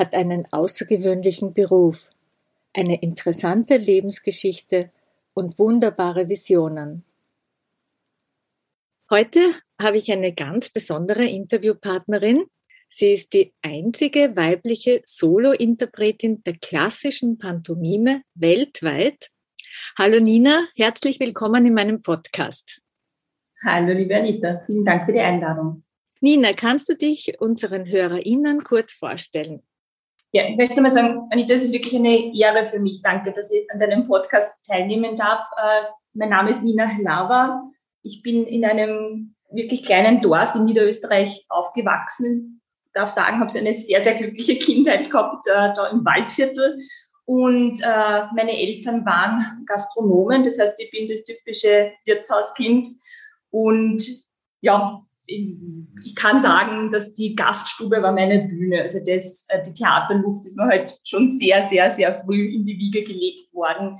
hat einen außergewöhnlichen Beruf, eine interessante Lebensgeschichte und wunderbare Visionen. Heute habe ich eine ganz besondere Interviewpartnerin. Sie ist die einzige weibliche Solo-Interpretin der klassischen Pantomime weltweit. Hallo Nina, herzlich willkommen in meinem Podcast. Hallo liebe Anita, vielen Dank für die Einladung. Nina, kannst du dich unseren HörerInnen kurz vorstellen? Ja, ich möchte mal sagen, Anita, es ist wirklich eine Ehre für mich. Danke, dass ich an deinem Podcast teilnehmen darf. Äh, mein Name ist Nina Lava. Ich bin in einem wirklich kleinen Dorf in Niederösterreich aufgewachsen. Ich darf sagen, habe eine sehr, sehr glückliche Kindheit gehabt, äh, da im Waldviertel. Und äh, meine Eltern waren Gastronomen, das heißt, ich bin das typische Wirtshauskind. Und ja, ich kann sagen, dass die Gaststube war meine Bühne. Also das, äh, die Theaterluft ist mir halt schon sehr, sehr, sehr früh in die Wiege gelegt worden.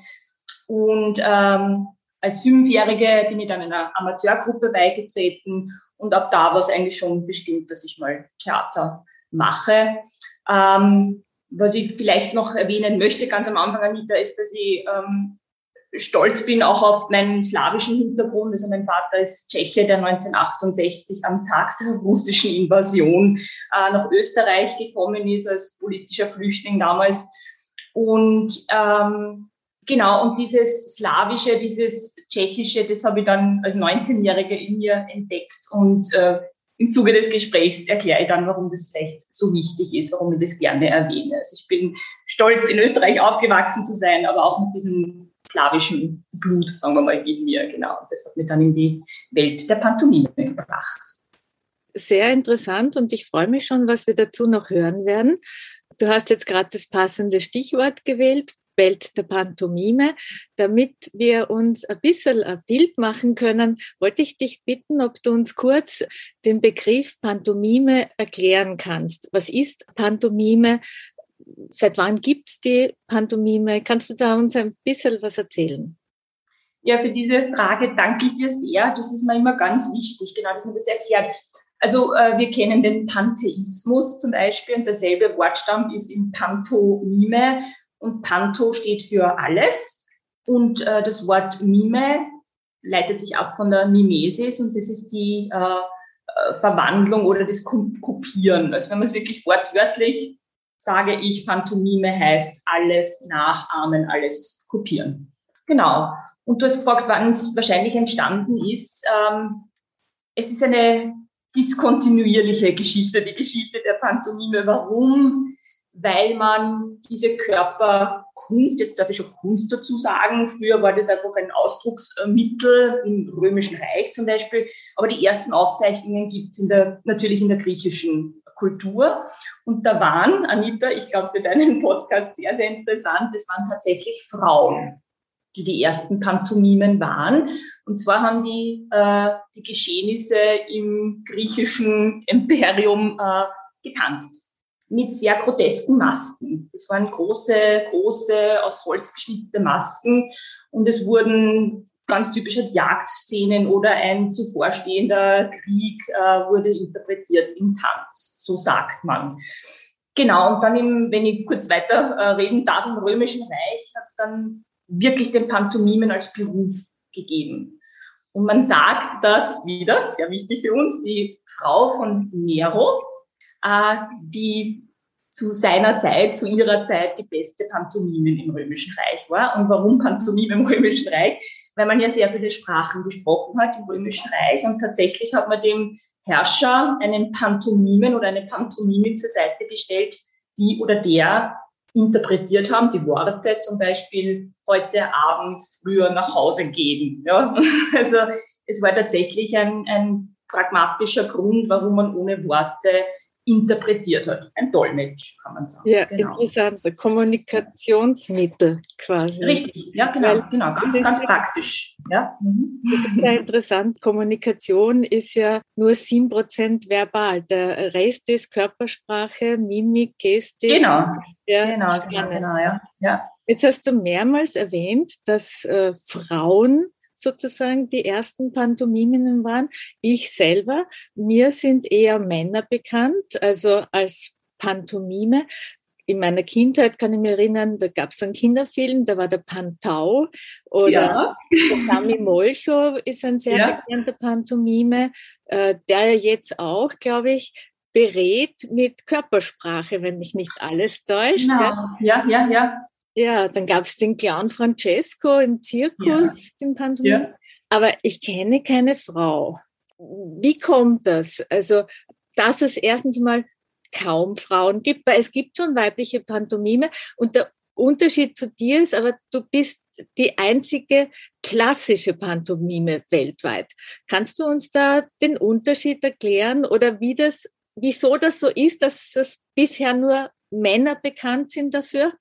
Und ähm, als Fünfjährige bin ich dann einer Amateurgruppe beigetreten und ab da war es eigentlich schon bestimmt, dass ich mal Theater mache. Ähm, was ich vielleicht noch erwähnen möchte, ganz am Anfang, Anita, ist, dass ich ähm, stolz bin auch auf meinen slawischen Hintergrund. Also mein Vater ist Tscheche, der 1968 am Tag der russischen Invasion äh, nach Österreich gekommen ist als politischer Flüchtling damals. Und ähm, genau, und dieses slawische, dieses tschechische, das habe ich dann als 19-Jährige in mir entdeckt und äh, im Zuge des Gesprächs erkläre ich dann, warum das vielleicht so wichtig ist, warum ich das gerne erwähne. Also ich bin stolz, in Österreich aufgewachsen zu sein, aber auch mit diesem slawischen Blut, sagen wir mal, in mir. Genau. Das hat mich dann in die Welt der Pantomime gebracht. Sehr interessant und ich freue mich schon, was wir dazu noch hören werden. Du hast jetzt gerade das passende Stichwort gewählt, Welt der Pantomime. Damit wir uns ein bisschen ein Bild machen können, wollte ich dich bitten, ob du uns kurz den Begriff Pantomime erklären kannst. Was ist Pantomime? Seit wann gibt es die Pantomime? Kannst du da uns ein bisschen was erzählen? Ja, für diese Frage danke ich dir sehr. Das ist mir immer ganz wichtig, genau, dass man das erklärt. Also äh, wir kennen den Pantheismus zum Beispiel und derselbe Wortstamm ist in Pantomime und Panto steht für alles und äh, das Wort Mime leitet sich ab von der Mimesis und das ist die äh, äh Verwandlung oder das Kopieren. Also wenn man es wirklich wortwörtlich sage ich, Pantomime heißt alles nachahmen, alles kopieren. Genau. Und du hast gefragt, wann es wahrscheinlich entstanden ist. Ähm, es ist eine diskontinuierliche Geschichte, die Geschichte der Pantomime. Warum? Weil man diese Körperkunst, jetzt darf ich schon Kunst dazu sagen, früher war das einfach ein Ausdrucksmittel im Römischen Reich zum Beispiel, aber die ersten Aufzeichnungen gibt es natürlich in der griechischen Kultur. Und da waren, Anita, ich glaube für deinen Podcast sehr, sehr interessant, es waren tatsächlich Frauen, die die ersten Pantomimen waren. Und zwar haben die äh, die Geschehnisse im griechischen Imperium äh, getanzt mit sehr grotesken Masken. Das waren große, große, aus Holz geschnitzte Masken und es wurden ganz typische Jagdszenen oder ein zuvorstehender Krieg äh, wurde interpretiert im Tanz, so sagt man. Genau, und dann, im, wenn ich kurz weiter äh, darf, im Römischen Reich hat es dann wirklich den Pantomimen als Beruf gegeben. Und man sagt, dass wieder, sehr wichtig für uns, die Frau von Nero, äh, die zu seiner Zeit, zu ihrer Zeit die beste Pantomime im Römischen Reich war. Und warum Pantomime im Römischen Reich? Weil man ja sehr viele Sprachen gesprochen hat im Römischen Reich und tatsächlich hat man dem Herrscher einen Pantomimen oder eine Pantomime zur Seite gestellt, die oder der interpretiert haben, die Worte zum Beispiel heute Abend früher nach Hause gehen. Ja? Also es war tatsächlich ein, ein pragmatischer Grund, warum man ohne Worte interpretiert hat. Ein Dolmetsch, kann man sagen. Ja, genau. interessant. Kommunikationsmittel quasi. Richtig, ja, genau, Weil genau. Ganz, ganz praktisch. Ja. Mhm. Das ist ja interessant. Kommunikation ist ja nur 7% verbal. Der Rest ist Körpersprache, Mimik, Gestik. Genau, ja, genau, genau, genau, ja. ja. Jetzt hast du mehrmals erwähnt, dass äh, Frauen sozusagen die ersten Pantomiminnen waren. Ich selber, mir sind eher Männer bekannt, also als Pantomime. In meiner Kindheit kann ich mich erinnern, da gab es einen Kinderfilm, da war der Pantau oder ja. der Sami Molcho ist ein sehr ja. bekannter Pantomime, äh, der jetzt auch, glaube ich, berät mit Körpersprache, wenn mich nicht alles täuscht. Genau. Ja, ja, ja. Ja, dann gab es den Clown Francesco im Zirkus, ja. den Pantomim. Ja. Aber ich kenne keine Frau. Wie kommt das? Also, dass es erstens mal kaum Frauen gibt, weil es gibt schon weibliche Pantomime und der Unterschied zu dir ist, aber du bist die einzige klassische Pantomime weltweit. Kannst du uns da den Unterschied erklären oder wie das, wieso das so ist, dass es bisher nur Männer bekannt sind dafür?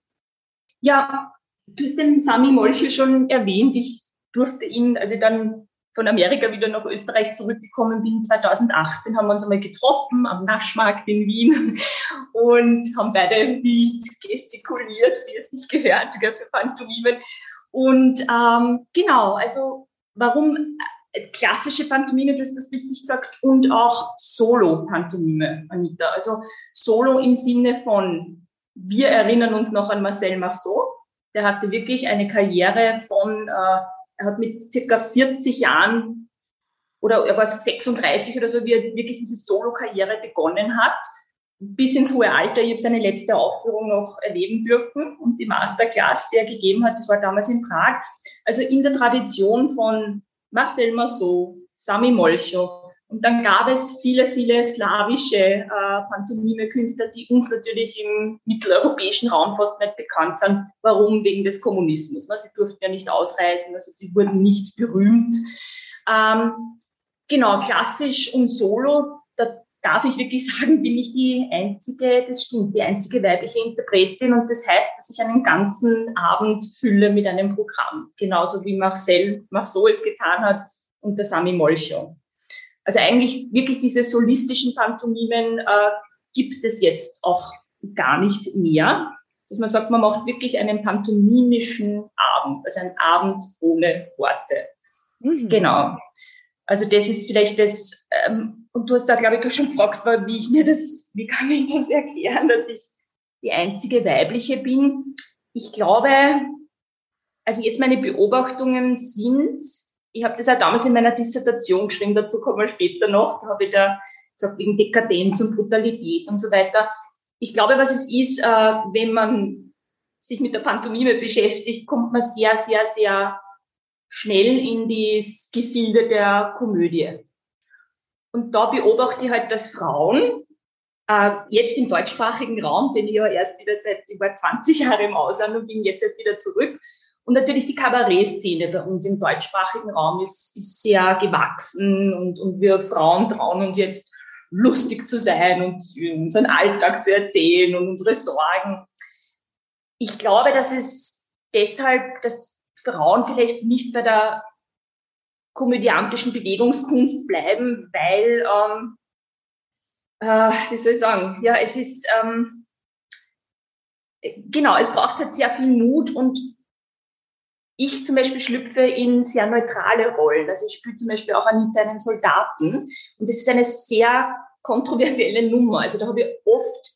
Ja, du hast den Sami Molche schon erwähnt. Ich durfte ihn, als ich dann von Amerika wieder nach Österreich zurückgekommen bin, 2018, haben wir uns einmal getroffen am Naschmarkt in Wien und haben beide wild gestikuliert, wie es sich gehört, für Pantomimen. Und ähm, genau, also warum äh, klassische Pantomime, du hast das richtig gesagt, und auch Solo-Pantomime, Anita. Also Solo im Sinne von wir erinnern uns noch an Marcel Marceau. Der hatte wirklich eine Karriere von, äh, er hat mit circa 40 Jahren oder er war 36 oder so, wie er wirklich diese Solo-Karriere begonnen hat, bis ins hohe Alter. Ich habe seine letzte Aufführung noch erleben dürfen und die Masterclass, die er gegeben hat, das war damals in Prag. Also in der Tradition von Marcel Marceau, Sami Molcho, und dann gab es viele, viele slawische äh, Pantomime-Künstler, die uns natürlich im mitteleuropäischen Raum fast nicht bekannt sind. Warum? Wegen des Kommunismus. Ne? Sie durften ja nicht ausreisen, also die wurden nicht berühmt. Ähm, genau, klassisch und solo, da darf ich wirklich sagen, bin ich die einzige, das stimmt, die einzige weibliche Interpretin und das heißt, dass ich einen ganzen Abend fülle mit einem Programm. Genauso wie Marcel Marceau es getan hat und der Sami Molcho. Also eigentlich wirklich diese solistischen Pantomimen äh, gibt es jetzt auch gar nicht mehr. Dass man sagt, man macht wirklich einen pantomimischen Abend, also einen Abend ohne Worte. Mhm. Genau. Also das ist vielleicht das, ähm, und du hast da, glaube ich, auch schon gefragt, wie ich mir das, wie kann ich das erklären, dass ich die einzige weibliche bin. Ich glaube, also jetzt meine Beobachtungen sind, ich habe das auch damals in meiner Dissertation geschrieben, dazu kommen wir später noch, da habe ich da gesagt, wegen Dekadenz und Brutalität und so weiter. Ich glaube, was es ist, äh, wenn man sich mit der Pantomime beschäftigt, kommt man sehr, sehr, sehr schnell in das Gefilde der Komödie. Und da beobachte ich halt, dass Frauen äh, jetzt im deutschsprachigen Raum, den ich ja erst wieder seit über 20 Jahren im Ausland und bin jetzt erst wieder zurück, und natürlich die Kabarettszene bei uns im deutschsprachigen Raum ist, ist sehr gewachsen und, und wir Frauen trauen uns jetzt lustig zu sein und unseren Alltag zu erzählen und unsere Sorgen. Ich glaube, dass es deshalb, dass Frauen vielleicht nicht bei der komödiantischen Bewegungskunst bleiben, weil, ähm, äh, wie soll ich sagen, ja, es ist, ähm, genau, es braucht halt sehr viel Mut und ich zum Beispiel schlüpfe in sehr neutrale Rollen. Also ich spiele zum Beispiel auch Anita einen Soldaten. Und das ist eine sehr kontroversielle Nummer. Also da habe ich oft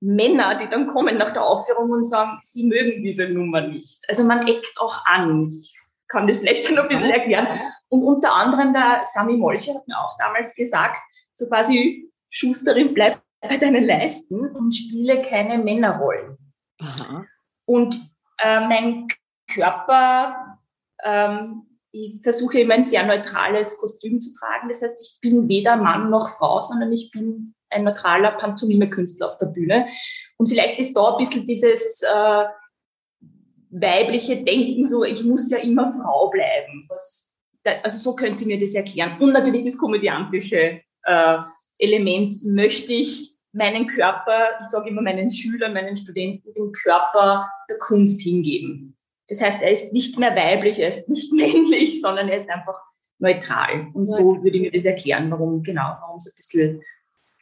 Männer, die dann kommen nach der Aufführung und sagen, sie mögen diese Nummer nicht. Also man eckt auch an. Ich kann das vielleicht noch ein bisschen erklären. Und unter anderem der Sami Molcher hat mir auch damals gesagt, so quasi, Schusterin, bleib bei deinen Leisten und spiele keine Männerrollen. Aha. Und äh, mein Körper, ähm, ich versuche immer ein sehr neutrales Kostüm zu tragen. Das heißt, ich bin weder Mann noch Frau, sondern ich bin ein neutraler Pantomime-Künstler auf der Bühne. Und vielleicht ist da ein bisschen dieses äh, weibliche Denken so, ich muss ja immer Frau bleiben. Was, also so könnte ich mir das erklären. Und natürlich das komödiantische äh, Element möchte ich meinen Körper, ich sage immer meinen Schülern, meinen Studenten, den Körper der Kunst hingeben. Das heißt, er ist nicht mehr weiblich, er ist nicht männlich, sondern er ist einfach neutral. Und so würde ich mir das erklären, warum, genau, warum es ein bisschen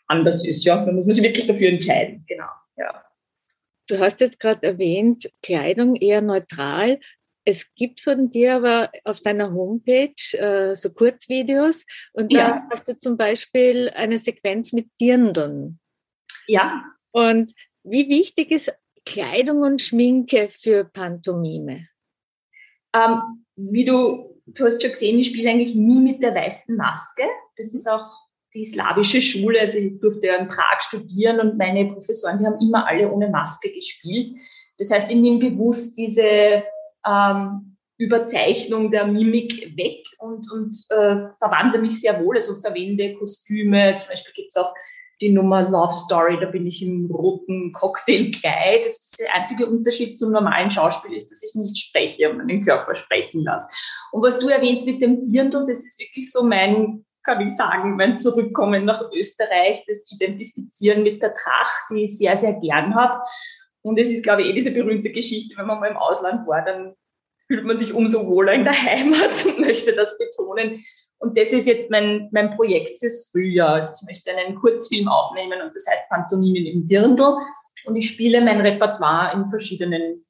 anders ist. Ja, da muss man sich wirklich dafür entscheiden. Genau, ja. Du hast jetzt gerade erwähnt, Kleidung eher neutral. Es gibt von dir aber auf deiner Homepage äh, so Kurzvideos und da ja. hast du zum Beispiel eine Sequenz mit Dirndeln. Ja. Und wie wichtig ist Kleidung und Schminke für Pantomime? Ähm, wie du, du hast schon gesehen, ich spiele eigentlich nie mit der weißen Maske. Das ist auch die slawische Schule. Also ich durfte ja in Prag studieren und meine Professoren, die haben immer alle ohne Maske gespielt. Das heißt, ich nehme bewusst diese ähm, Überzeichnung der Mimik weg und, und äh, verwandle mich sehr wohl. Also verwende Kostüme. Zum Beispiel gibt es auch die Nummer Love Story, da bin ich im roten Cocktailkleid. Das ist der einzige Unterschied zum normalen Schauspiel ist, dass ich nicht spreche und meinen Körper sprechen lasse. Und was du erwähnst mit dem Dirndl, das ist wirklich so mein, kann ich sagen, mein Zurückkommen nach Österreich, das Identifizieren mit der Tracht, die ich sehr, sehr gern habe. Und es ist, glaube ich, eh diese berühmte Geschichte, wenn man mal im Ausland war, dann fühlt man sich umso wohler in der Heimat und möchte das betonen. Und das ist jetzt mein, mein Projekt fürs Frühjahr. Also ich möchte einen Kurzfilm aufnehmen und das heißt Pantomimen im Dirndl. Und ich spiele mein Repertoire in verschiedenen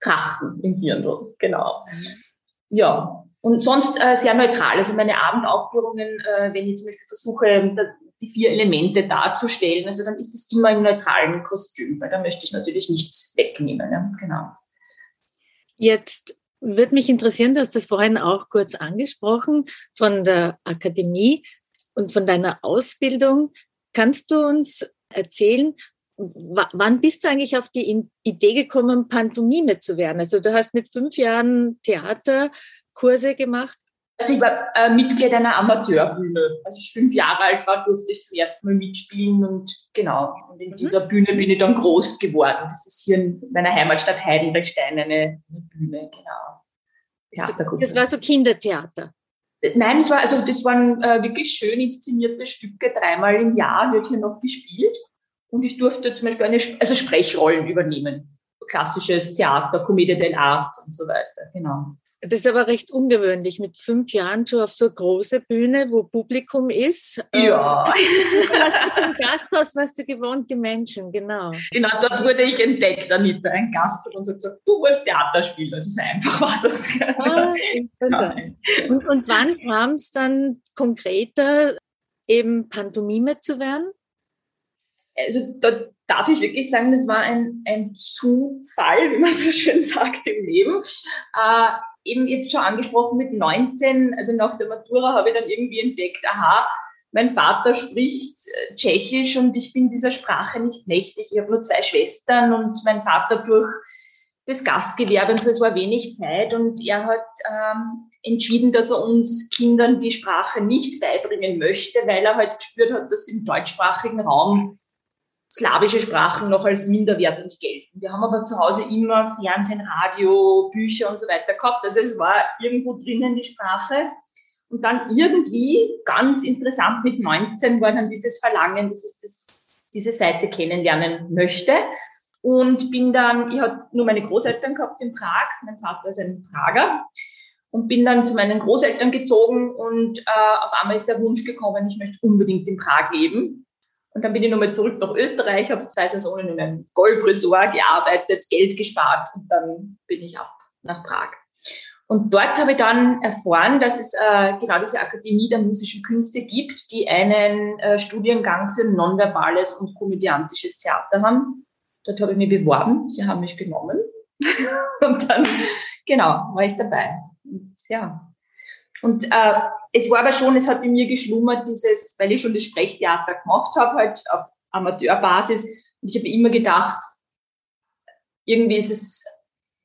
Trachten im Dirndl. Genau. Ja. Und sonst äh, sehr neutral. Also meine Abendaufführungen, äh, wenn ich zum Beispiel versuche, die vier Elemente darzustellen, also dann ist es immer im neutralen Kostüm, weil da möchte ich natürlich nichts wegnehmen. Ja? Genau. Jetzt würde mich interessieren, du hast das vorhin auch kurz angesprochen, von der Akademie und von deiner Ausbildung. Kannst du uns erzählen, wann bist du eigentlich auf die Idee gekommen, Pantomime zu werden? Also du hast mit fünf Jahren Theaterkurse gemacht. Also ich war äh, Mitglied einer Amateurbühne. Als ich fünf Jahre alt war, durfte ich zum ersten Mal mitspielen und genau. Und in mhm. dieser Bühne bin ich dann groß geworden. Das ist hier in meiner Heimatstadt Heidelbergstein eine, eine Bühne, genau. Theatergruppe. Das war so Kindertheater. Nein, es war, also das waren äh, wirklich schön inszenierte Stücke. Dreimal im Jahr wird hier noch gespielt. Und ich durfte zum Beispiel eine, also Sprechrollen übernehmen. Klassisches Theater, Commedia dell'arte und so weiter, genau. Das ist aber recht ungewöhnlich, mit fünf Jahren schon auf so eine große Bühne, wo Publikum ist. Ja. Ähm, Im Gasthaus warst du gewohnt, die Menschen, genau. Genau, dort wurde ich entdeckt, Anita. Ein Gast hat uns gesagt, du musst Theater spielen. Also so einfach war das. Ah, interessant. Und, und wann kam es dann konkreter, eben Pantomime zu werden? Also da darf ich wirklich sagen, das war ein, ein Zufall, wie man so schön sagt im Leben. Äh, eben jetzt schon angesprochen mit 19, also nach der Matura habe ich dann irgendwie entdeckt, aha, mein Vater spricht äh, Tschechisch und ich bin dieser Sprache nicht mächtig. Ich habe nur zwei Schwestern und mein Vater durch das Gastgewerbe und so, es war wenig Zeit und er hat ähm, entschieden, dass er uns Kindern die Sprache nicht beibringen möchte, weil er halt gespürt hat, dass im deutschsprachigen Raum slawische Sprachen noch als minderwertig gelten. Wir haben aber zu Hause immer Fernsehen, Radio, Bücher und so weiter gehabt. Also es war irgendwo drinnen die Sprache. Und dann irgendwie, ganz interessant, mit 19 war dann dieses Verlangen, dass ich das, diese Seite kennenlernen möchte. Und bin dann, ich hatte nur meine Großeltern gehabt in Prag. Mein Vater ist ein Prager. Und bin dann zu meinen Großeltern gezogen und äh, auf einmal ist der Wunsch gekommen, ich möchte unbedingt in Prag leben. Und dann bin ich nochmal surück nach Österreich, habe zwei Saisonen in einem Golfresort gearbeitet, Geld gespart und dann bin ich ab nach Prag. Und dort habe ich dann erfahren, dass es äh, genau diese Akademie der musischen Künste gibt, die einen äh, Studiengang für nonverbales und komödiantisches Theater haben. Dort habe ich mich beworben, sie haben mich genommen. und dann, genau, war ich dabei. Und, ja, und äh, es war aber schon, es hat in mir geschlummert, dieses, weil ich schon das Sprechtheater gemacht habe, halt auf Amateurbasis. Und ich habe immer gedacht, irgendwie ist es,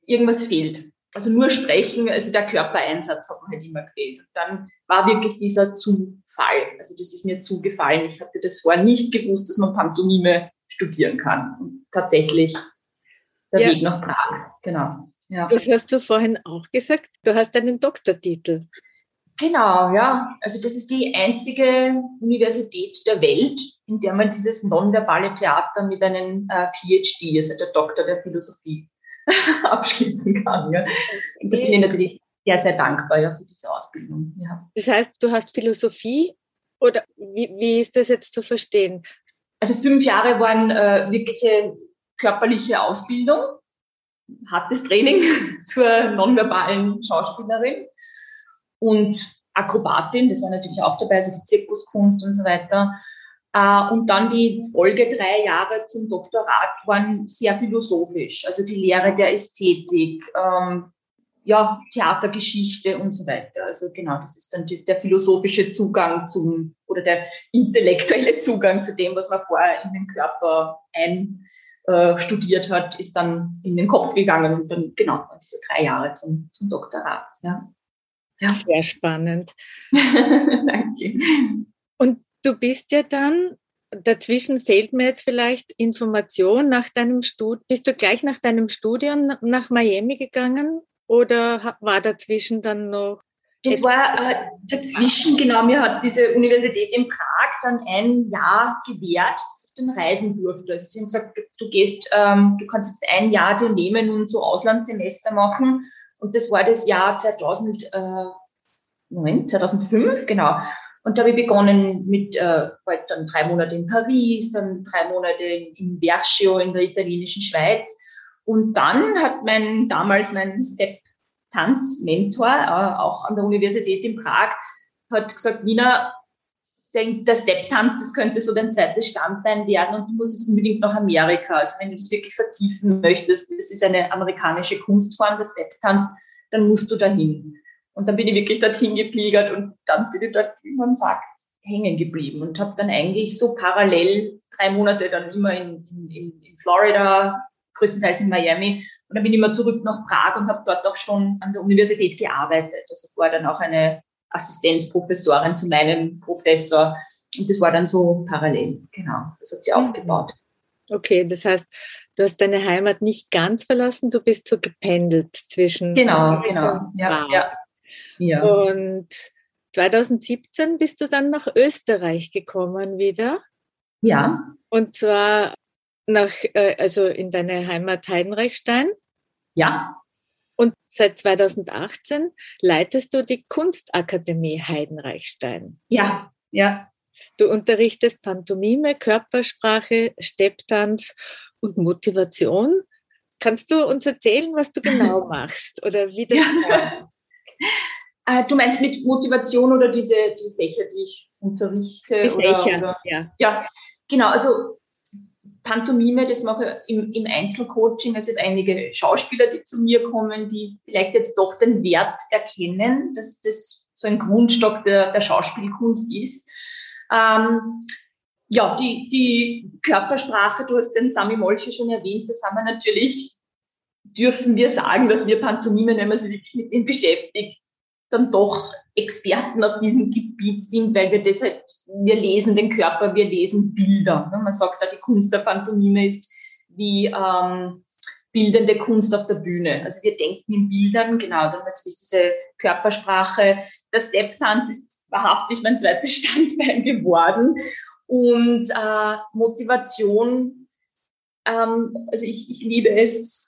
irgendwas fehlt. Also nur sprechen, also der Körpereinsatz hat mir halt immer gefehlt. Und dann war wirklich dieser Zufall. Also das ist mir zugefallen. Ich hatte das vorher nicht gewusst, dass man Pantomime studieren kann. Und tatsächlich der ja. Weg nach Prag. Genau. Ja. Das hast du vorhin auch gesagt. Du hast einen Doktortitel. Genau, ja. Also das ist die einzige Universität der Welt, in der man dieses nonverbale Theater mit einem äh, PhD, also der Doktor der Philosophie, abschließen kann. Ja. Und da bin ich natürlich sehr, sehr dankbar ja, für diese Ausbildung. Ja. Das heißt, du hast Philosophie oder wie, wie ist das jetzt zu verstehen? Also fünf Jahre waren äh, wirkliche körperliche Ausbildung, hartes Training zur nonverbalen Schauspielerin und Akrobatin, das war natürlich auch dabei, also die Zirkuskunst und so weiter. Äh, und dann die Folge drei Jahre zum Doktorat waren sehr philosophisch, also die Lehre der Ästhetik, ähm, ja, Theatergeschichte und so weiter. Also genau, das ist dann der philosophische Zugang zum oder der intellektuelle Zugang zu dem, was man vorher in den Körper einstudiert äh, hat, ist dann in den Kopf gegangen und dann genau diese drei Jahre zum, zum Doktorat. Ja. Ja. Sehr spannend. Danke. Und du bist ja dann dazwischen fehlt mir jetzt vielleicht Information nach deinem Studium. Bist du gleich nach deinem Studium nach Miami gegangen oder war dazwischen dann noch? Das war äh, dazwischen, genau. Mir hat diese Universität in Prag dann ein Jahr gewährt, dass ich dann reisen durfte. Also sie haben gesagt, du, du gehst, ähm, du kannst jetzt ein Jahr dir nehmen und so Auslandssemester machen. Und das war das Jahr 2000, äh, Moment, 2005, genau. Und da habe ich begonnen mit äh, halt dann drei Monate in Paris, dann drei Monate in, in Vergio in der italienischen Schweiz und dann hat mein damals mein Step-Tanz-Mentor, äh, auch an der Universität in Prag, hat gesagt, Nina, der Step-Tanz, das könnte so dein zweites Standbein werden und du musst jetzt unbedingt nach Amerika. Also wenn du das wirklich vertiefen möchtest, das ist eine amerikanische Kunstform, der Step-Tanz, dann musst du dahin. Und dann bin ich wirklich dorthin gepilgert und dann bin ich dort, wie man sagt, hängen geblieben und habe dann eigentlich so parallel drei Monate dann immer in, in, in Florida größtenteils in Miami. Und dann bin ich immer zurück nach Prag und habe dort auch schon an der Universität gearbeitet. Also war dann auch eine Assistenzprofessorin zu meinem Professor. Und das war dann so parallel. Genau, das hat sie mhm. aufgebaut. Okay, das heißt, du hast deine Heimat nicht ganz verlassen, du bist so gependelt zwischen. Genau, genau. Ja, ja. ja. Und 2017 bist du dann nach Österreich gekommen wieder. Ja. Und zwar nach, äh, also in deine Heimat Heidenreichstein. Ja. Und seit 2018 leitest du die Kunstakademie Heidenreichstein. Ja, ja. Du unterrichtest Pantomime, Körpersprache, Stepptanz und Motivation. Kannst du uns erzählen, was du genau machst oder wie das ja. Äh, du meinst mit Motivation oder diese die Fächer, die ich unterrichte? Die Fächer, oder? ja. Ja, genau. Also Pantomime, das mache ich im, im Einzelcoaching. Also einige Schauspieler, die zu mir kommen, die vielleicht jetzt doch den Wert erkennen, dass das so ein Grundstock der, der Schauspielkunst ist. Ähm, ja, die, die Körpersprache, du hast den Sami Molche schon erwähnt, das haben wir natürlich, dürfen wir sagen, dass wir Pantomime, wenn man sich wirklich mit dem beschäftigt, dann doch Experten auf diesem Gebiet sind, weil wir das halt, wir lesen den Körper, wir lesen Bilder. Ne? Man sagt da, die Kunst der Pantomime ist wie ähm, bildende Kunst auf der Bühne. Also wir denken in Bildern, genau, dann natürlich diese Körpersprache. Der Step-Tanz ist wahrhaftig mein zweites Standbein geworden. Und äh, Motivation, ähm, also ich, ich liebe es,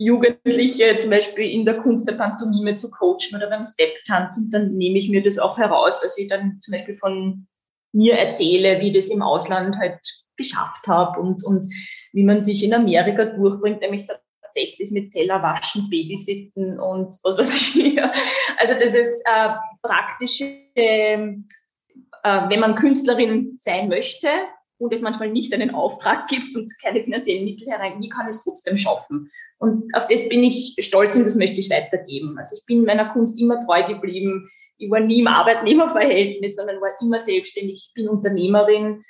Jugendliche zum Beispiel in der Kunst der Pantomime zu coachen oder beim Step-Tanz und dann nehme ich mir das auch heraus, dass ich dann zum Beispiel von mir erzähle, wie ich das im Ausland halt geschafft habe und, und wie man sich in Amerika durchbringt, nämlich tatsächlich mit Teller waschen, Babysitten und was weiß ich hier. Also das ist äh, praktische, äh, wenn man Künstlerin sein möchte und es manchmal nicht einen Auftrag gibt und keine finanziellen Mittel herein, wie kann ich es trotzdem schaffen? Und auf das bin ich stolz und das möchte ich weitergeben. Also ich bin meiner Kunst immer treu geblieben. Ich war nie im Arbeitnehmerverhältnis, sondern war immer selbstständig. Ich bin Unternehmerin.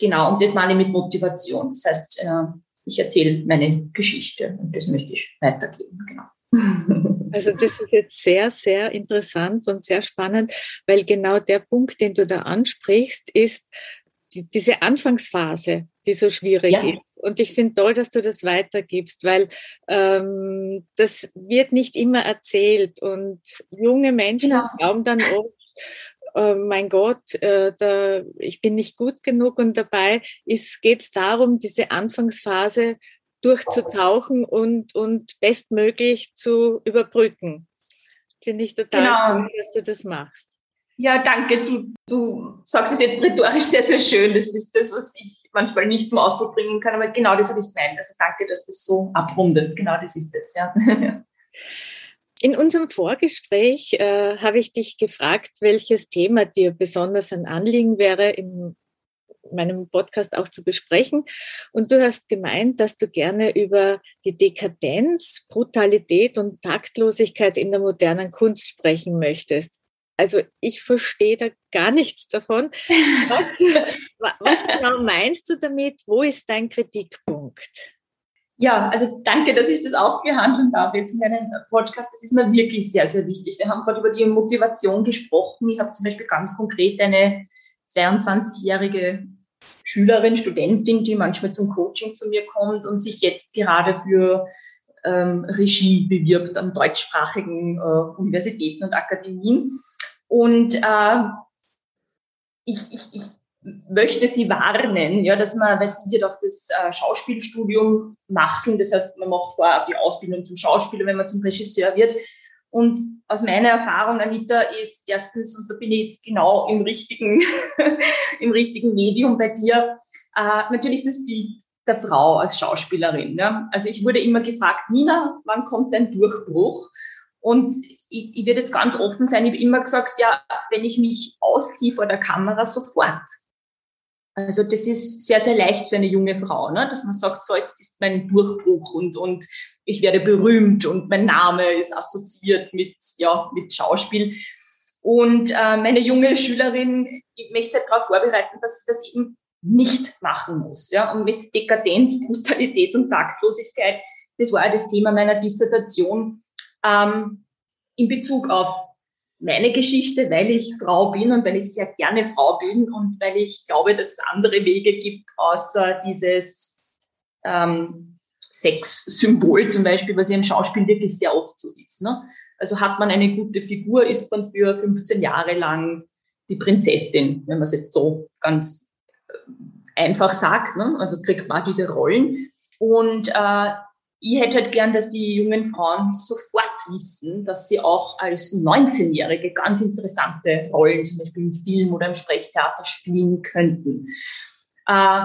Genau, und das meine ich mit Motivation. Das heißt, äh, ich erzähle meine Geschichte und das möchte ich weitergeben. Genau. Also das ist jetzt sehr, sehr interessant und sehr spannend, weil genau der Punkt, den du da ansprichst, ist, die, diese Anfangsphase, die so schwierig ja. ist. Und ich finde toll, dass du das weitergibst, weil ähm, das wird nicht immer erzählt und junge Menschen genau. glauben dann oft, oh mein Gott, äh, da, ich bin nicht gut genug und dabei geht es darum, diese Anfangsphase durchzutauchen und, und bestmöglich zu überbrücken. Finde ich total genau. cool, dass du das machst. Ja, danke. Du, du sagst es jetzt rhetorisch sehr, sehr schön. Das ist das, was ich manchmal nicht zum Ausdruck bringen kann, aber genau das habe ich gemeint. Also danke, dass du so abrundest. Genau das ist es, ja. In unserem Vorgespräch äh, habe ich dich gefragt, welches Thema dir besonders ein Anliegen wäre, in meinem Podcast auch zu besprechen. Und du hast gemeint, dass du gerne über die Dekadenz, Brutalität und Taktlosigkeit in der modernen Kunst sprechen möchtest. Also ich verstehe da gar nichts davon. Was, was genau meinst du damit? Wo ist dein Kritikpunkt? Ja, also danke, dass ich das auch behandeln darf jetzt in einem Podcast. Das ist mir wirklich sehr, sehr wichtig. Wir haben gerade über die Motivation gesprochen. Ich habe zum Beispiel ganz konkret eine 22-jährige Schülerin, Studentin, die manchmal zum Coaching zu mir kommt und sich jetzt gerade für ähm, Regie bewirbt an deutschsprachigen äh, Universitäten und Akademien. Und äh, ich, ich, ich möchte Sie warnen, ja, dass man, weil Sie wird auch das äh, Schauspielstudium machen, das heißt, man macht vorher die Ausbildung zum Schauspieler, wenn man zum Regisseur wird. Und aus meiner Erfahrung, Anita, ist erstens, und da bin ich jetzt genau im richtigen, im richtigen Medium bei dir, äh, natürlich das Bild der Frau als Schauspielerin. Ja. Also ich wurde immer gefragt, Nina, wann kommt dein Durchbruch? Und ich, ich werde jetzt ganz offen sein, ich habe immer gesagt, ja, wenn ich mich ausziehe vor der Kamera, sofort. Also das ist sehr, sehr leicht für eine junge Frau, ne? dass man sagt, so jetzt ist mein Durchbruch und, und ich werde berühmt und mein Name ist assoziiert mit, ja, mit Schauspiel. Und äh, meine junge Schülerin, ich möchte sie darauf vorbereiten, dass sie das eben nicht machen muss. Ja? Und mit Dekadenz, Brutalität und Taktlosigkeit, das war das Thema meiner Dissertation, ähm, in Bezug auf meine Geschichte, weil ich Frau bin und weil ich sehr gerne Frau bin und weil ich glaube, dass es andere Wege gibt, außer dieses ähm, Sexsymbol zum Beispiel, was ja im Schauspiel wirklich sehr oft so ist. Ne? Also hat man eine gute Figur, ist man für 15 Jahre lang die Prinzessin, wenn man es jetzt so ganz äh, einfach sagt. Ne? Also kriegt man diese Rollen. Und äh, ich hätte halt gern, dass die jungen Frauen sofort wissen, dass sie auch als 19-Jährige ganz interessante Rollen, zum Beispiel im Film oder im Sprechtheater, spielen könnten. Äh,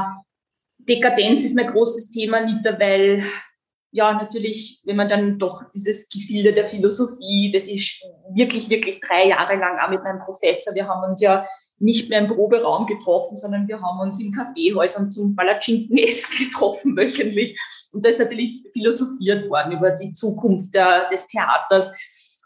Dekadenz ist mein großes Thema, Nita, weil ja, natürlich, wenn man dann doch dieses Gefilde der Philosophie, das ist wirklich, wirklich drei Jahre lang auch mit meinem Professor, wir haben uns ja nicht mehr im Proberaum getroffen, sondern wir haben uns in Kaffeehäusern zum Palatschinkenessen getroffen wöchentlich. Und da ist natürlich philosophiert worden über die Zukunft der, des Theaters.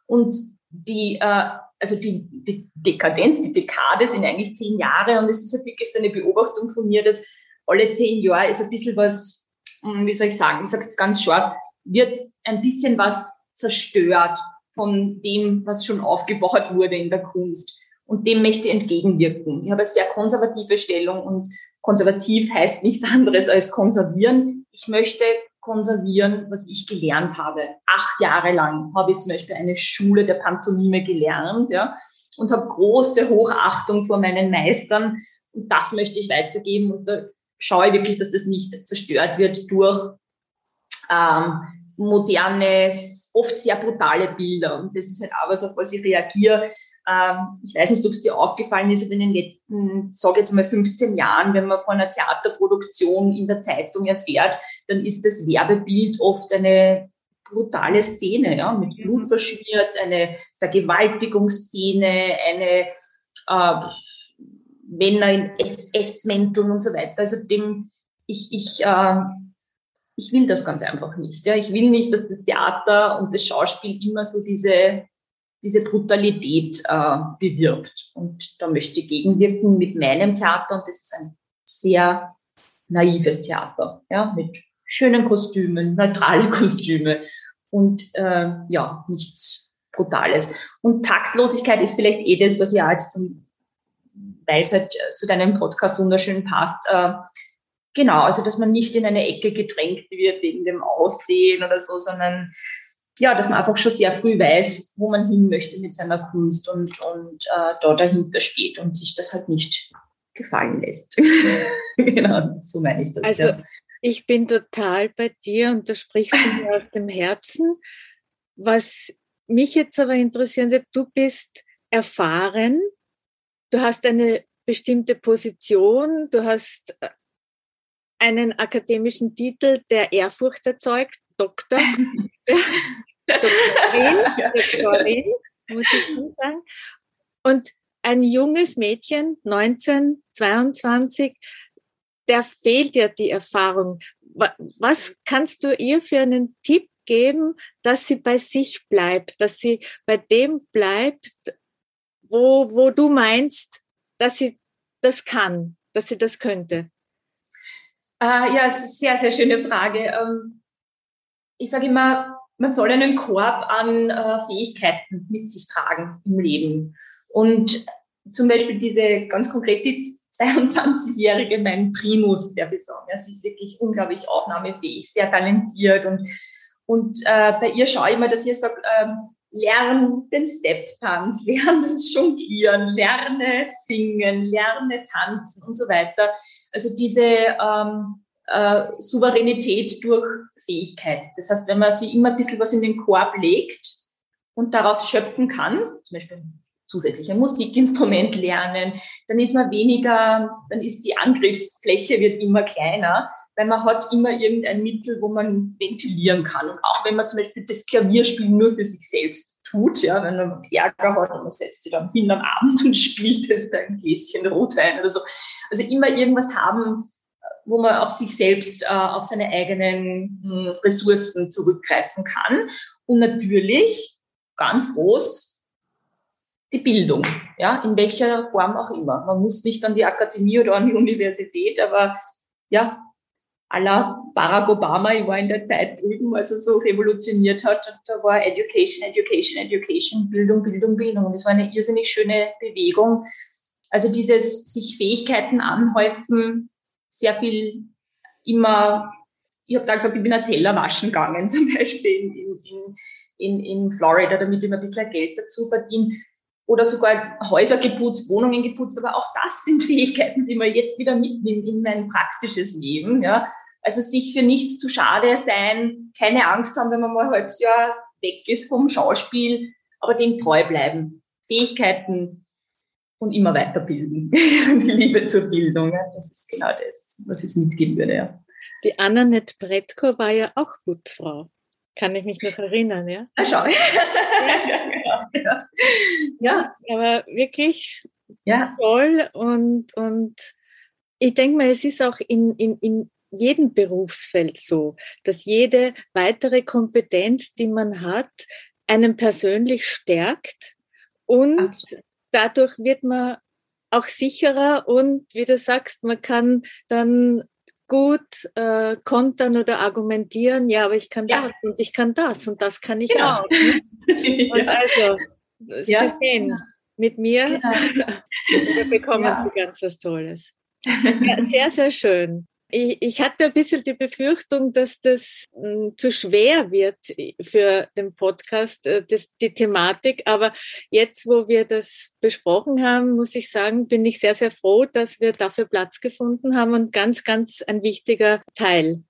Und die, äh, also die, die Dekadenz, die Dekade sind eigentlich zehn Jahre und es ist wirklich so eine Beobachtung von mir, dass alle zehn Jahre ist ein bisschen was, hm, wie soll ich sagen, ich sage es ganz scharf, wird ein bisschen was zerstört von dem, was schon aufgebaut wurde in der Kunst. Und dem möchte ich entgegenwirken. Ich habe eine sehr konservative Stellung und konservativ heißt nichts anderes als konservieren. Ich möchte konservieren, was ich gelernt habe. Acht Jahre lang habe ich zum Beispiel eine Schule der Pantomime gelernt, ja, und habe große Hochachtung vor meinen Meistern. Und das möchte ich weitergeben. Und da schaue ich wirklich, dass das nicht zerstört wird durch ähm, modernes, oft sehr brutale Bilder. Und das ist halt auch was, auf was ich reagiere. Ähm, ich weiß nicht, ob es dir aufgefallen ist, aber in den letzten, sage jetzt mal 15 Jahren, wenn man von einer Theaterproduktion in der Zeitung erfährt, dann ist das Werbebild oft eine brutale Szene, ja, mit mhm. Blut verschmiert, eine Vergewaltigungsszene, eine äh, Männer in SS-Mänteln und so weiter. Also dem, ich, ich, äh, ich will das ganz einfach nicht. Ja. Ich will nicht, dass das Theater und das Schauspiel immer so diese diese Brutalität äh, bewirkt. Und da möchte ich gegenwirken mit meinem Theater und das ist ein sehr naives Theater, ja, mit schönen Kostümen, neutrale Kostüme und äh, ja, nichts Brutales. Und Taktlosigkeit ist vielleicht eh das, was jetzt zum weil es halt zu deinem Podcast wunderschön passt. Äh, genau, also dass man nicht in eine Ecke gedrängt wird wegen dem Aussehen oder so, sondern ja, dass man einfach schon sehr früh weiß, wo man hin möchte mit seiner Kunst und, und äh, da dahinter steht und sich das halt nicht gefallen lässt. genau, so meine ich das. Also ja. ich bin total bei dir und da sprichst du mir aus dem Herzen. Was mich jetzt aber interessieren wird, du bist erfahren, du hast eine bestimmte Position, du hast äh, einen akademischen Titel, der Ehrfurcht erzeugt, Doktor. Doktorin, Doktorin, muss ich sagen. Und ein junges Mädchen, 19, 22, der fehlt ja die Erfahrung. Was kannst du ihr für einen Tipp geben, dass sie bei sich bleibt, dass sie bei dem bleibt, wo, wo du meinst, dass sie das kann, dass sie das könnte? Äh, ja, sehr, sehr schöne Frage. Ähm, ich sage immer, man soll einen Korb an äh, Fähigkeiten mit sich tragen im Leben. Und zum Beispiel diese ganz konkret die 22-jährige, mein Primus, der sagen, sie ist wirklich unglaublich aufnahmefähig, sehr talentiert und und äh, bei ihr schaue ich immer, dass ihr sagt, ähm, lern den Step-Tanz, lern das Jonglieren, lerne singen, lerne tanzen und so weiter. Also diese ähm, äh, Souveränität durch Fähigkeit. Das heißt, wenn man sich immer ein bisschen was in den Korb legt und daraus schöpfen kann, zum Beispiel zusätzlich ein Musikinstrument lernen, dann ist man weniger, dann ist die Angriffsfläche wird immer kleiner weil man hat immer irgendein Mittel, wo man ventilieren kann. Und auch wenn man zum Beispiel das Klavierspielen nur für sich selbst tut, ja, wenn man Ärger hat und man setzt sich dann hin am Abend und spielt das bei einem Gläschen Rotwein oder so. Also immer irgendwas haben, wo man auf sich selbst, äh, auf seine eigenen mh, hm, Ressourcen zurückgreifen kann. Und natürlich ganz groß die Bildung, ja, in welcher Form auch immer. Man muss nicht an die Akademie oder an die Universität, aber ja, aller Barack Obama, ich war in der Zeit drüben, als er so revolutioniert hat, und da war Education, Education, Education, Bildung, Bildung, Bildung. Und es war eine irrsinnig schöne Bewegung. Also dieses sich Fähigkeiten anhäufen, sehr viel immer, ich habe da gesagt, ich bin ein Teller waschen gegangen, zum Beispiel in, in, in, in Florida, damit ich mir ein bisschen Geld dazu verdiene oder sogar Häuser geputzt, Wohnungen geputzt, aber auch das sind Fähigkeiten, die man jetzt wieder mitnimmt in mein praktisches Leben, ja. Also sich für nichts zu schade sein, keine Angst haben, wenn man mal ein halbes Jahr weg ist vom Schauspiel, aber dem treu bleiben. Fähigkeiten und immer weiterbilden. Die Liebe zur Bildung, ja. das ist genau das, was ich mitgeben würde, ja. Die Annette Bretko war ja auch Putzfrau. Kann ich mich noch erinnern, ja? Ah, schau. ja, ja. ja, aber wirklich ja. toll und, und ich denke mal, es ist auch in, in, in jedem Berufsfeld so, dass jede weitere Kompetenz, die man hat, einen persönlich stärkt und Absolut. Dadurch wird man auch sicherer und wie du sagst, man kann dann gut äh, kontern oder argumentieren, ja, aber ich kann ja. das und ich kann das und das kann ich genau. auch. Ne? Und ja. also, ja. Sie sehen, mit mir ja. wir bekommen ja. Sie ganz was Tolles. Ja, sehr, sehr schön. Ich, ich hatte ein bisschen die Befürchtung, dass das m, hm, zu schwer wird für den Podcast, äh, das, die Thematik. Aber jetzt, wo wir das besprochen haben, muss ich sagen, bin ich sehr, sehr froh, dass wir dafür Platz gefunden haben und ganz, ganz ein wichtiger Teil,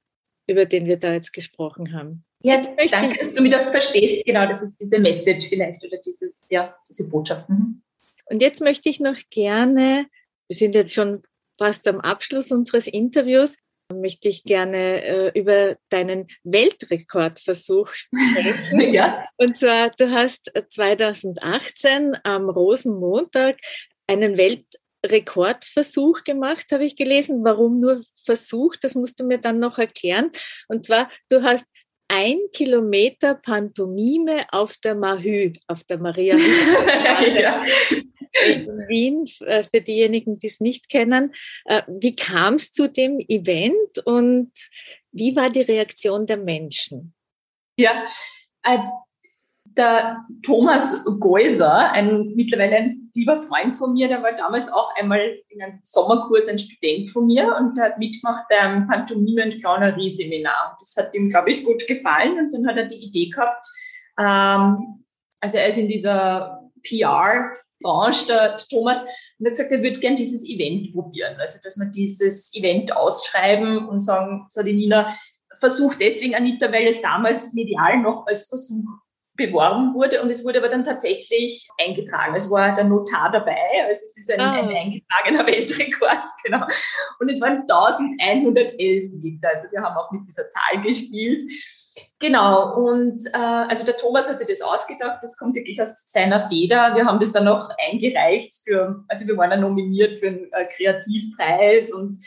über den wir da jetzt gesprochen haben. Ja, danke, dass du mir das verstehst. Genau, das ist diese Message vielleicht oder dieses, ja, diese Botschaft. Mhm. Und jetzt möchte ich noch gerne, wir sind jetzt schon fast am Abschluss unseres Interviews möchte ich gerne äh, über deinen Weltrekordversuch sprechen. ja. Und zwar, du hast 2018 am Rosenmontag einen Weltrekordversuch gemacht, habe ich gelesen. Warum nur Versuch? Das musst du mir dann noch erklären. Und zwar, du hast ein Kilometer Pantomime auf der Mahü, auf der Maria. ja Wien, äh, für diejenigen, die es nicht kennen. Äh, wie kam es zu dem Event und wie war die Reaktion der Menschen? Ja, äh, der Thomas Geuser, ein mittlerweile ein lieber Freund von mir, der war damals auch einmal in einem Sommerkurs ein Student von mir und hat mitgemacht beim Pantomime und Clownerie Seminar. Das hat ihm, glaube ich, gut gefallen und dann hat er die Idee gehabt, ähm, also er ist in dieser PR Branche, der Thomas, und hat gesagt, er würde gern dieses Event probieren. Also, dass wir dieses Event ausschreiben und sagen, so die Nina, versucht deswegen Anita, weil es damals medial noch als Versuch beworben wurde und es wurde aber dann tatsächlich eingetragen. Es war der Notar dabei, also es ist ein, ah. ein eingetragener Weltrekord, genau. Und es waren 1111 Meter, also wir haben auch mit dieser Zahl gespielt. Genau, und äh, also der Thomas hat sich das ausgedacht, das kommt wirklich aus seiner Feder. Wir haben das dann noch eingereicht für, also wir waren ja nominiert für einen äh, Kreativpreis und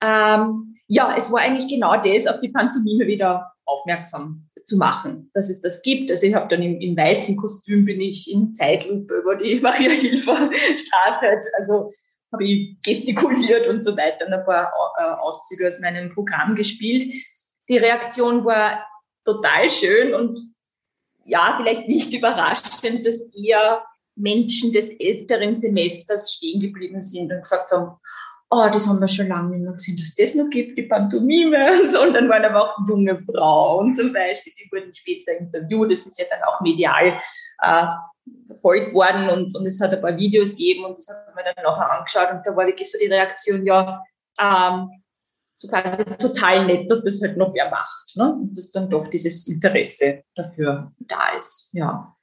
ähm, ja, es war eigentlich genau das, auf die Pantomime wieder aufmerksam zu machen, dass es das gibt. Also ich habe dann im, im, weißen Kostüm bin ich in Zeitlupe über die Maria Hilfer Straße, halt, also habe ich gestikuliert und so weiter, und ein paar äh, Auszüge aus meinem Programm gespielt. Die Reaktion war total schön und ja, vielleicht nicht überraschend, dass eher Menschen des älteren Semesters stehen geblieben sind und gesagt haben, oh, das haben wir schon lange nicht mehr gesehen, dass das noch gibt, die Pantomime und so. Und dann waren aber auch junge Frauen zum Beispiel, die wurden später interviewt. Das ist ja dann auch medial äh, verfolgt worden und, und es hat ein paar Videos gegeben und das hat man dann nachher angeschaut und da war wirklich so die Reaktion, ja, ähm, so quasi total nett, dass das halt noch wer macht. Ne? Und dass dann doch dieses Interesse dafür da ist. Ja.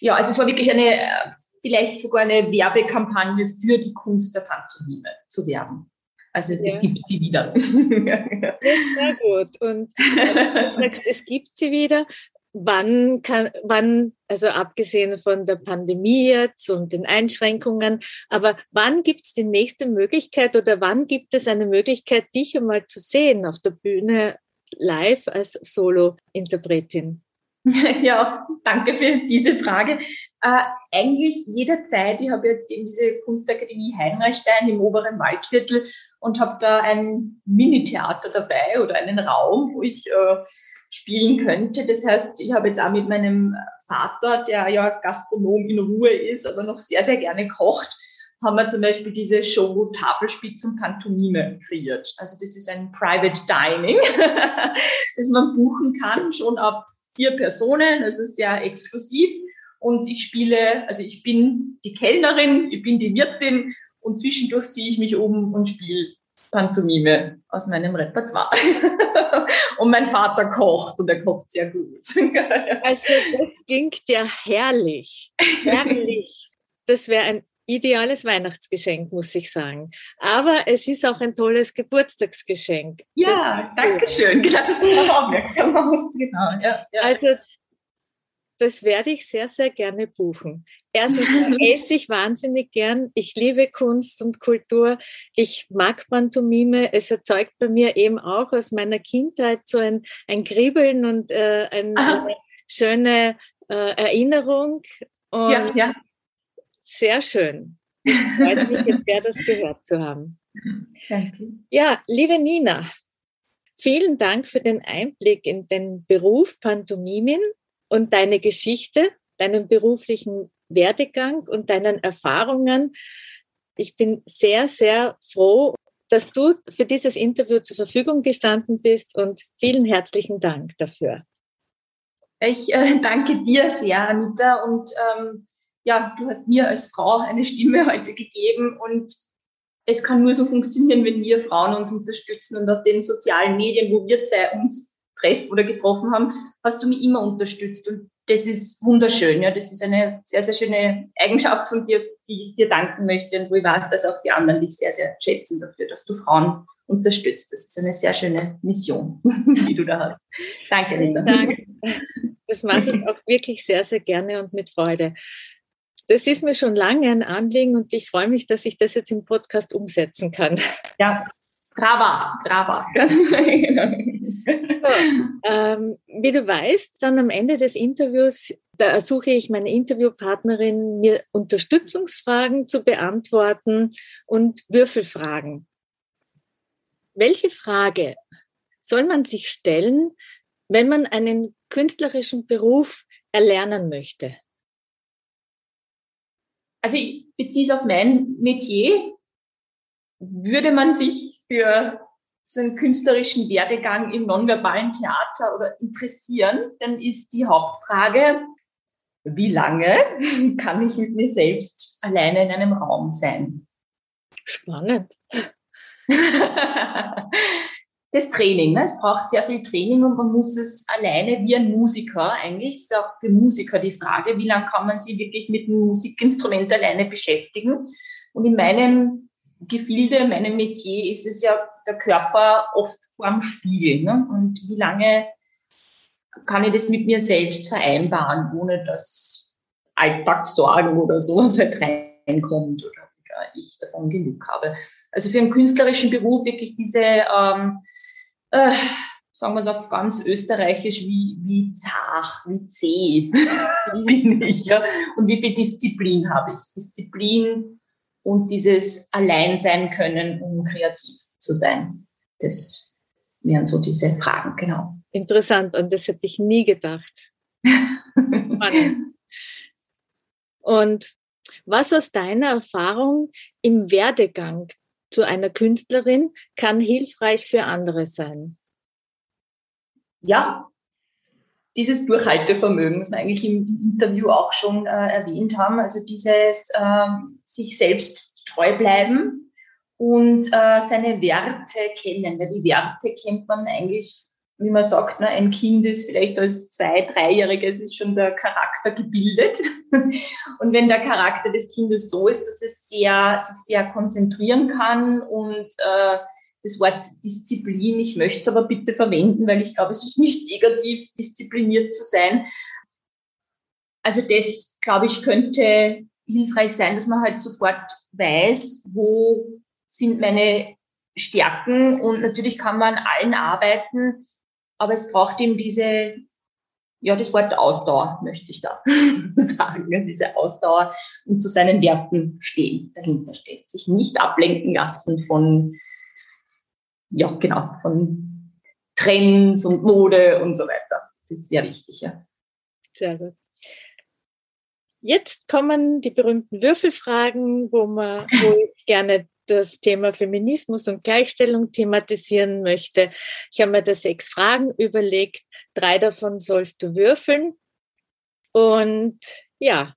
Ja, also es war wirklich eine, vielleicht sogar eine Werbekampagne für die Kunst der Pantomime zu werben. Also ja. es gibt sie wieder. sehr gut. Und du sagst, es gibt sie wieder wann kann, wann, also abgesehen von der Pandemie jetzt und den Einschränkungen, aber wann gibt es die nächste Möglichkeit oder wann gibt es eine Möglichkeit, dich einmal zu sehen auf der Bühne live als Solo-Interpretin? Ja, danke für diese Frage. Äh, eigentlich jederzeit. Ich habe jetzt eben diese Kunstakademie Heinreichstein im oberen Waldviertel und habe da ein Mini-Theater dabei oder einen Raum, wo ich äh, spielen könnte. Das heißt, ich habe jetzt auch mit meinem Vater, der ja Gastronom in Ruhe ist, aber noch sehr, sehr gerne kocht, haben wir zum Beispiel diese Show Tafelspitz und Pantomime kreiert. Also das ist ein Private Dining, das man buchen kann, schon ab vier Personen. Ist sehr exklusiv. Und ich spiele, also ich bin die Kellnerin, ich bin die Wirtin und zwischendurch ziehe ich mich um und spiele Pantomime aus meinem Repertoire. und mein Vater kocht und er kocht sehr gut. also das klingt ja herrlich. Herrlich. Das wäre ein ideales Weihnachtsgeschenk, muss ich sagen. Aber es ist auch ein tolles Geburtstagsgeschenk. Ja, danke schön. Genau, dass du darauf aufmerksam machst. Genau, ja, ja. Also das werde ich sehr, sehr gerne buchen. Erstens esse ich wahnsinnig gern. Ich liebe Kunst und Kultur. Ich mag Pantomime. Es erzeugt bei mir eben auch aus meiner Kindheit so ein, ein Kribbeln und äh, ein, eine schöne äh, Erinnerung. Und ja, ja. Sehr schön. Es freut mich jetzt sehr, das gehört zu haben. Danke. Ja, liebe Nina, vielen Dank für den Einblick in den Beruf Pantomimin und deine Geschichte, deinen beruflichen Werdegang und deinen Erfahrungen. Ich bin sehr, sehr froh, dass du für dieses Interview zur Verfügung gestanden bist und vielen herzlichen Dank dafür. Ich äh, danke dir sehr, Anita, und ähm, ja, du hast mir als Frau eine Stimme heute gegeben und es kann nur so funktionieren, wenn wir Frauen uns unterstützen und auf den sozialen Medien, wo wir zwei uns treffen oder getroffen haben, hast du mich immer unterstützt und das ist wunderschön. Ja, das ist eine sehr, sehr schöne Eigenschaft von dir, die ich dir danken möchte und wo ich weiß, dass auch die anderen dich sehr, sehr schätzen dafür, dass du Frauen unterstützt. Das ist eine sehr schöne Mission, die du da hast. Danke, Anita. Danke. Das mache ich auch wirklich sehr, sehr gerne und mit Freude. Das ist mir schon lange ein Anliegen und ich freue mich, dass ich das jetzt im Podcast umsetzen kann. Ja, brava, brava. Ähm, wie du weißt, dann am Ende des Interviews, da ersuche ich meine Interviewpartnerin, mir Unterstützungsfragen zu beantworten und Würfelfragen. Welche Frage soll man sich stellen, wenn man einen künstlerischen Beruf erlernen möchte? also ich beziehe es auf mein Metier. Würde man sich für so einen künstlerischen Werdegang im nonverbalen Theater oder interessieren, dann ist die Hauptfrage, wie lange kann ich mit mir selbst alleine in einem Raum sein? Spannend. das Training. Ne? Es braucht sehr viel Training und man muss es alleine wie ein Musiker, eigentlich ist auch für Musiker die Frage, wie lange kann man sich wirklich mit einem Musikinstrument alleine beschäftigen. Und in meinem Gefilde, meinem Metier ist es ja der Körper oft vorm Spiegel. Ne? Und wie lange kann ich das mit mir selbst vereinbaren, ohne dass Alltagssorgen oder sowas halt reinkommt oder, ich davon genug habe. Also für einen künstlerischen Beruf wirklich diese ähm, äh, sagen wir es auf ganz österreichisch, wie, wie zart, wie zäh bin ich. Ja? Und wie viel Disziplin habe ich? Disziplin und dieses Alleinsein können, um kreativ zu sein. Das wären so diese Fragen, genau. Interessant, und das hätte ich nie gedacht. und was aus deiner Erfahrung im Werdegang zu einer Künstlerin kann hilfreich für andere sein. Ja, dieses Durchhaltevermögen, was wir eigentlich im Interview auch schon äh, erwähnt haben, also dieses äh, sich selbst treu bleiben und äh, seine Werte kennen. Weil die Werte kennt man eigentlich wie man sagt, ne, ein Kind ist vielleicht als zwei-, dreijähriges ist schon der Charakter gebildet. Und wenn der Charakter des Kindes so ist, dass es sehr, sich sehr konzentrieren kann und äh, das Wort Disziplin, ich möchte es aber bitte verwenden, weil ich glaube, es ist nicht negativ, diszipliniert zu sein. Also das, glaube ich, könnte hilfreich sein, dass man halt sofort weiß, wo sind meine Stärken und natürlich kann man an allen arbeiten, aber es braucht eben diese, ja, das Wort Ausdauer möchte ich da sagen, diese Ausdauer und zu seinen Werten stehen, dahinter stehen, sich nicht ablenken lassen von, ja, genau, von Trends und Mode und so weiter. Das ist sehr wichtig, ja. Sehr gut. Jetzt kommen die berühmten Würfelfragen, wo, man, wo ich gerne das Thema Feminismus und Gleichstellung thematisieren möchte. Ich habe mir da sechs Fragen überlegt. Drei davon sollst du würfeln. Und ja,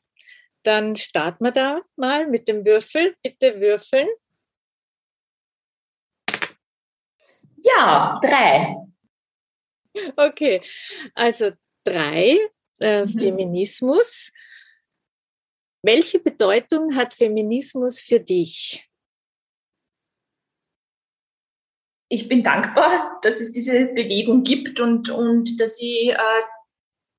dann starten wir da mal mit dem Würfel. Bitte würfeln. Ja, drei. Okay, also drei, äh, mhm. Feminismus. Welche Bedeutung hat Feminismus für dich? ich bin dankbar, dass es diese Bewegung gibt und, und dass ich, äh,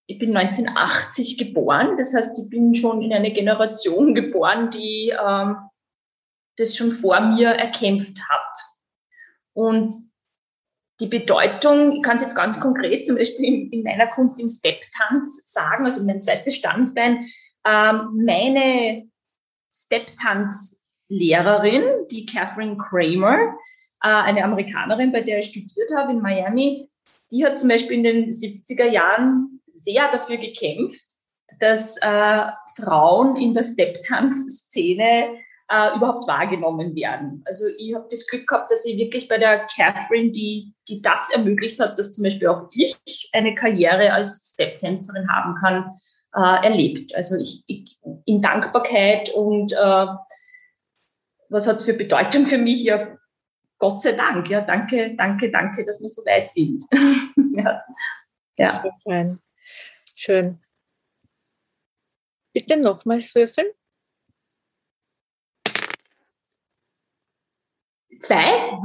ich bin 1980 geboren, das heißt, ich bin schon in eine Generation geboren, die äh, das schon vor mir erkämpft hat. Und die Bedeutung, ich kann es jetzt ganz konkret zum Beispiel in, in meiner Kunst im Step-Tanz sagen, also mein zweites Standbein, ähm, meine Step-Tanz-Lehrerin, die Catherine Kramer, äh, eine Amerikanerin, bei der ich studiert habe in Miami, die hat zum Beispiel in den 70er Jahren sehr dafür gekämpft, dass äh, Frauen in der Step-Tanz-Szene äh, überhaupt wahrgenommen werden. Also ich habe das Glück gehabt, dass ich wirklich bei der Catherine, die, die das ermöglicht hat, dass zum Beispiel auch ich eine Karriere als Step-Tänzerin haben kann, äh, erlebt. Also ich, ich in Dankbarkeit und äh, was hat es für Bedeutung für mich? Ja, Gott sei Dank, ja, danke, danke, danke, dass wir so weit sind. ja. ja. Schön. Schön. Bitte nochmals würfeln. Zwei.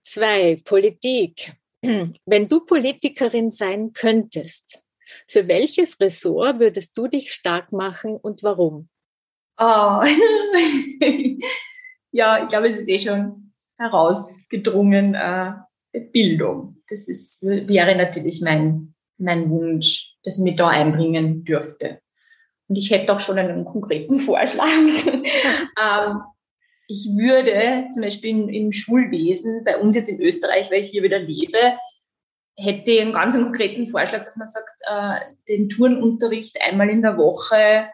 Zwei, Politik. Wenn du Politikerin sein könntest, für welches Ressort würdest du dich stark machen und warum? Oh. ja, ich glaube, es ist eh schon herausgedrungen, äh, Bildung. Das ist, wäre natürlich mein, mein Wunsch, dass ich mich da einbringen dürfte. Und ich hätte auch schon einen konkreten Vorschlag. ähm, ich würde zum Beispiel im Schulwesen, bei uns jetzt in Österreich, weil ich hier wieder lebe, hätte einen ganz konkreten Vorschlag, dass man sagt, äh, den Turnunterricht einmal in der Woche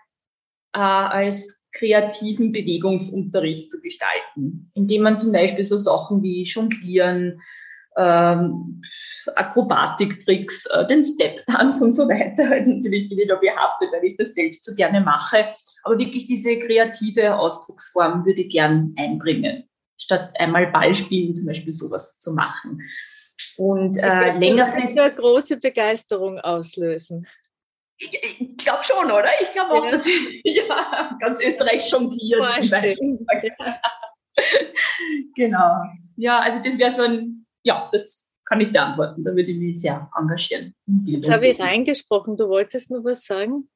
äh, als kreativen Bewegungsunterricht zu gestalten, indem man zum Beispiel so Sachen wie Jonglieren, ähm, Akrobatiktricks, äh, den Step-Tanz und so weiter. Natürlich bin ich da behaftet, weil ich das selbst so gerne mache. Aber wirklich diese kreative Ausdrucksform würde ich gern einbringen, statt einmal Ball spielen zum Beispiel sowas zu machen. Und äh, längerfristig. eine große Begeisterung auslösen. Ich glaube schon, oder? Ich glaube auch, ja. dass ja, ganz Österreich jongliert. genau. Ja, also das wäre so ein, ja, das kann ich beantworten. Da würde ich mich sehr engagieren. Jetzt habe ich reingesprochen. Du wolltest noch was sagen?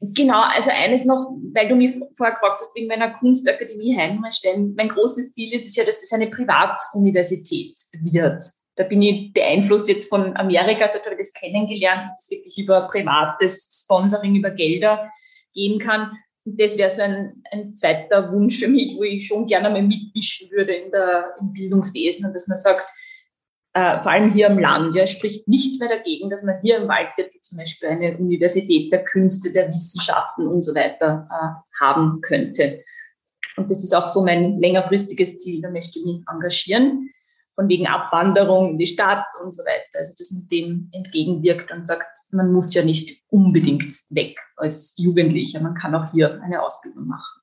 Genau, also eines noch, weil du mich vorher gefragt hast, wegen meiner Kunstakademie Heimatstein. Mein großes Ziel ist es ja, dass das eine Privatuniversität wird da bin ich beeinflusst jetzt von Amerika, dort habe ich das kennengelernt, dass das wirklich über privates Sponsoring, über Gelder gehen kann. Und das wäre so ein, ein zweiter Wunsch für mich, wo ich schon gerne mal mitmischen würde in der, im Bildungswesen und dass man sagt, äh, vor allem hier im Land, ja, spricht nichts mehr dagegen, dass man hier im Waldviertel zum Beispiel eine Universität der Künste, der Wissenschaften und so weiter äh, haben könnte. Und das ist auch so mein längerfristiges Ziel, da möchte ich mich engagieren von wegen Abwanderung in die Stadt und so weiter. Also das mit dem entgegenwirkt und sagt, man muss ja nicht unbedingt weg als Jugendlicher, man kann auch hier eine Ausbildung machen.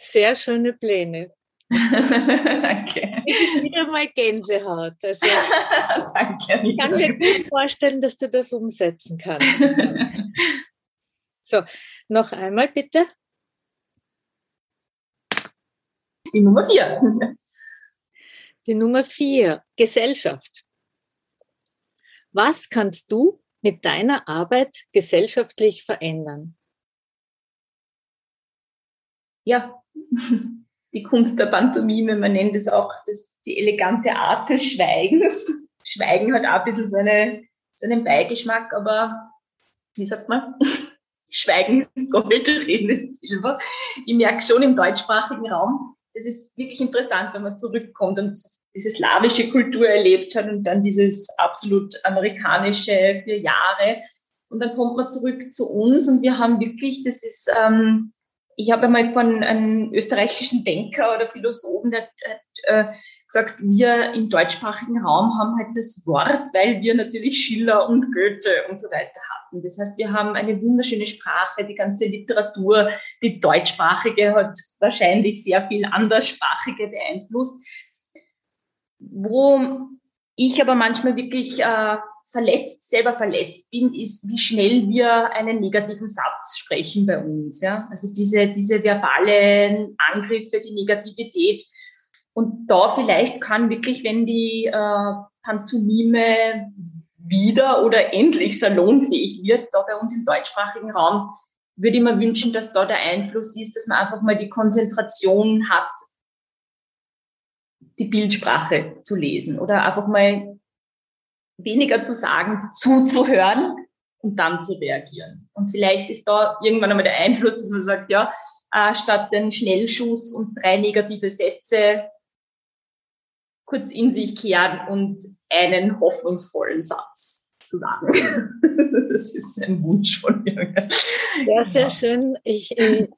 Sehr schöne Pläne. Danke. Ich wieder mal Gänsehaut. Also, Danke. Ich kann mir gut vorstellen, dass du das umsetzen kannst. so, noch einmal bitte. Die Nummer vier. Die Nummer vier, Gesellschaft. Was kannst du mit deiner Arbeit gesellschaftlich verändern? Ja, die Kunst der Pantomime, man nennt es auch das, die elegante Art des Schweigens. Schweigen hat auch ein bisschen so, eine, so einen Beigeschmack, aber wie sagt man? Schweigen ist Gold, Reden ist Silber. Ich merke schon im deutschsprachigen Raum, das ist wirklich interessant, wenn man zurückkommt und diese slawische Kultur erlebt hat und dann dieses absolut amerikanische für Jahre. Und dann kommt man zurück zu uns und wir haben wirklich, das ist, ähm, ich habe einmal von einem österreichischen Denker oder Philosophen, der hat äh, gesagt, wir im deutschsprachigen Raum haben halt das Wort, weil wir natürlich Schiller und Goethe und so weiter hatten. Das heißt, wir haben eine wunderschöne Sprache, die ganze Literatur, die deutschsprachige hat wahrscheinlich sehr viel anderssprachige beeinflusst. Wo ich aber manchmal wirklich äh, verletzt, selber verletzt bin, ist, wie schnell wir einen negativen Satz sprechen bei uns. Ja? Also diese, diese verbalen Angriffe, die Negativität. Und da vielleicht kann wirklich, wenn die äh, Pantomime wieder oder endlich salonfähig wird, da bei uns im deutschsprachigen Raum, würde ich mir wünschen, dass da der Einfluss ist, dass man einfach mal die Konzentration hat, die Bildsprache zu lesen oder einfach mal weniger zu sagen, zuzuhören und dann zu reagieren. Und vielleicht ist da irgendwann einmal der Einfluss, dass man sagt, ja, äh, statt den Schnellschuss und drei negative Sätze kurz in sich kehren und einen hoffnungsvollen Satz zu sagen. das ist ein Wunsch von mir. Ja, sehr schön. Ich, im,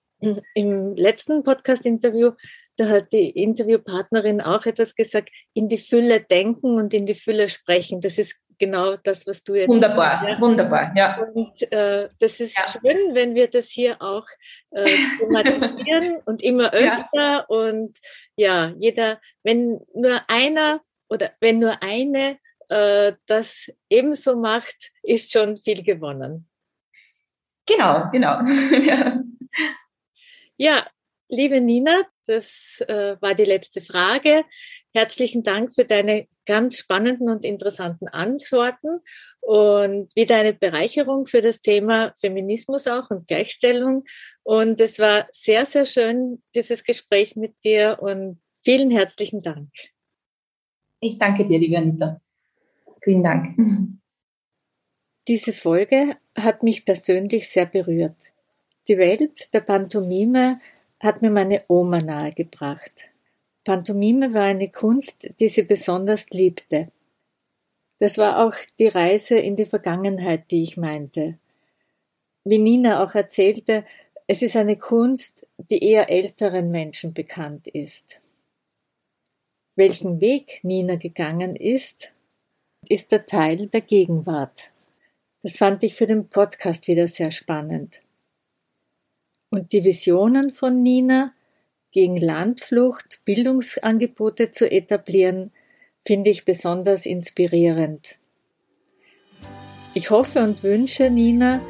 im letzten Podcast-Interview da hat die Interviewpartnerin auch etwas gesagt, in die Fülle denken und in die Fülle sprechen. Das ist genau das, was du jetzt Wunderbar, sagst. wunderbar, ja. Und äh, das ist ja. schön, wenn wir das hier auch äh, thematisieren und immer öfter ja. und ja, jeder, wenn nur einer oder wenn nur eine äh, das ebenso macht, ist schon viel gewonnen. Genau, genau. ja. ja, liebe Nina, das äh, war die letzte Frage. Herzlichen Dank für deine ganz spannenden und interessanten Antworten und wieder eine Bereicherung für das Thema Feminismus auch und Gleichstellung. Und es war sehr, sehr schön, dieses Gespräch mit dir und vielen herzlichen Dank. Ich danke dir, liebe Anita. Vielen Dank. Diese Folge hat mich persönlich sehr berührt. Die Welt der Pantomime hat mir meine Oma nahegebracht. Pantomime war eine Kunst, die sie besonders liebte. Das war auch die Reise in die Vergangenheit, die ich meinte. Wie Nina auch erzählte, es ist eine Kunst, die eher älteren Menschen bekannt ist. Welchen Weg Nina gegangen ist, ist der Teil der Gegenwart. Das fand ich für den Podcast wieder sehr spannend. Und die Visionen von Nina, gegen Landflucht Bildungsangebote zu etablieren, finde ich besonders inspirierend. Ich hoffe und wünsche Nina,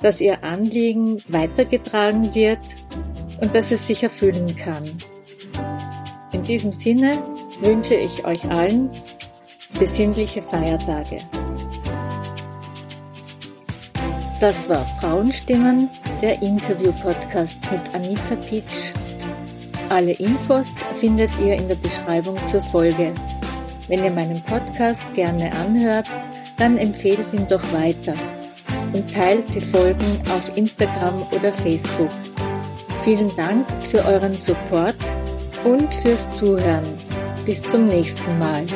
dass ihr Anliegen weitergetragen wird und dass es sich erfüllen kann. In diesem Sinne wünsche ich euch allen besinnliche Feiertage. Das war Frauenstimmen, der Interview-Podcast mit Anita Pitsch. Alle Infos findet ihr in der Beschreibung zur Folge. Wenn ihr meinen Podcast gerne anhört, dann empfehlt ihn doch weiter und teilt die Folgen auf Instagram oder Facebook. Vielen Dank für euren Support und fürs Zuhören. Bis zum nächsten Mal.